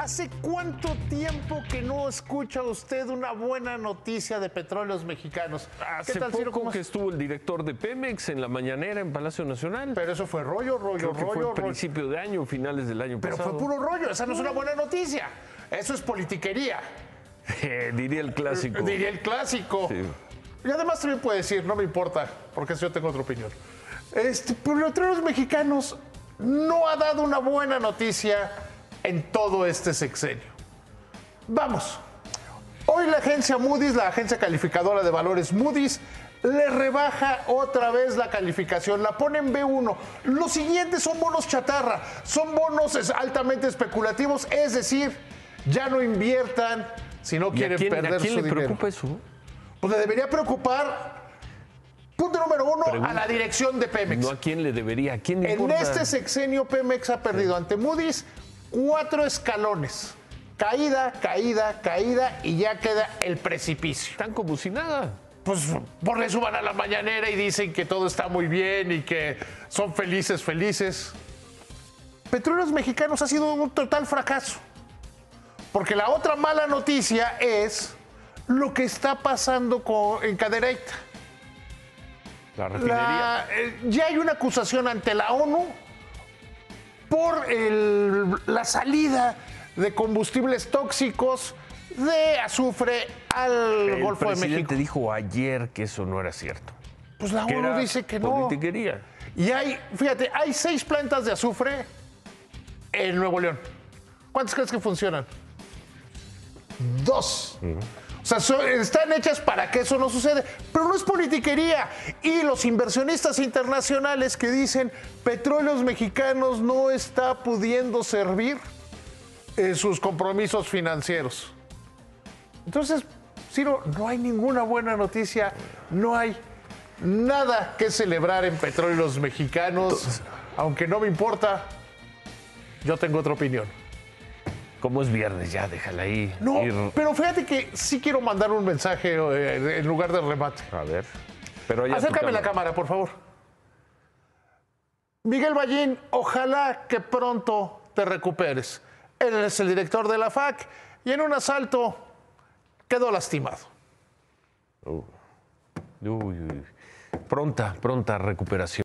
¿Hace cuánto tiempo que no escucha usted una buena noticia de petróleos mexicanos? Hace poco que estuvo el director de Pemex en la mañanera en Palacio Nacional. Pero eso fue rollo, rollo, Creo que rollo. fue principio de año, finales del año Pero pasado. fue puro rollo, esa no es una buena noticia. Eso es politiquería. Eh, diría el clásico. Diría el clásico. Sí. Y además también puede decir, no me importa, porque yo tengo otra opinión. Este, Petróleos Mexicanos no ha dado una buena noticia en todo este sexenio. Vamos. Hoy la agencia Moody's, la agencia calificadora de valores Moody's, le rebaja otra vez la calificación, la pone en B1. Los siguientes son bonos chatarra, son bonos altamente especulativos, es decir, ya no inviertan si no ¿Y a quieren quién, perder a quién su le dinero. preocupa eso? Pues le debería preocupar, punto número uno, Pregunta. a la dirección de Pemex. No a quién le debería, a quién le en importa. este sexenio Pemex ha perdido ante Moody's cuatro escalones. Caída, caída, caída y ya queda el precipicio. Están como si nada. Pues por eso van a la mañanera y dicen que todo está muy bien y que son felices, felices. Petróleos Mexicanos ha sido un total fracaso. Porque la otra mala noticia es lo que está pasando con, en Cadereyta. La refinería. La- eh, ya hay una acusación ante la ONU por el- la salida de combustibles tóxicos de azufre al el Golfo de presidente México. dijo ayer que eso no era cierto. Pues la ONU dice que no. politiquería. Y hay, fíjate, hay seis plantas de azufre en Nuevo León. ¿Cuántas crees que funcionan? Dos. O sea, so- están hechas para que eso no suceda. Pero no es politiquería. Y los inversionistas internacionales que dicen petróleos mexicanos no está pudiendo servir en sus compromisos financieros. Entonces, Ciro, no hay ninguna buena noticia, no hay nada que celebrar en petróleos mexicanos, aunque no me importa, yo tengo otra opinión. Como es viernes, ya déjala ahí. No, ir- pero fíjate que sí quiero mandar un mensaje eh, en lugar de remate. A ver. Pero Acércame la cámara, por favor. Miguel Ballín, ojalá que pronto te recuperes. Él es el director de la FAC y en un asalto quedó lastimado. Uy, uy, uy. Pronta, pronta recuperación.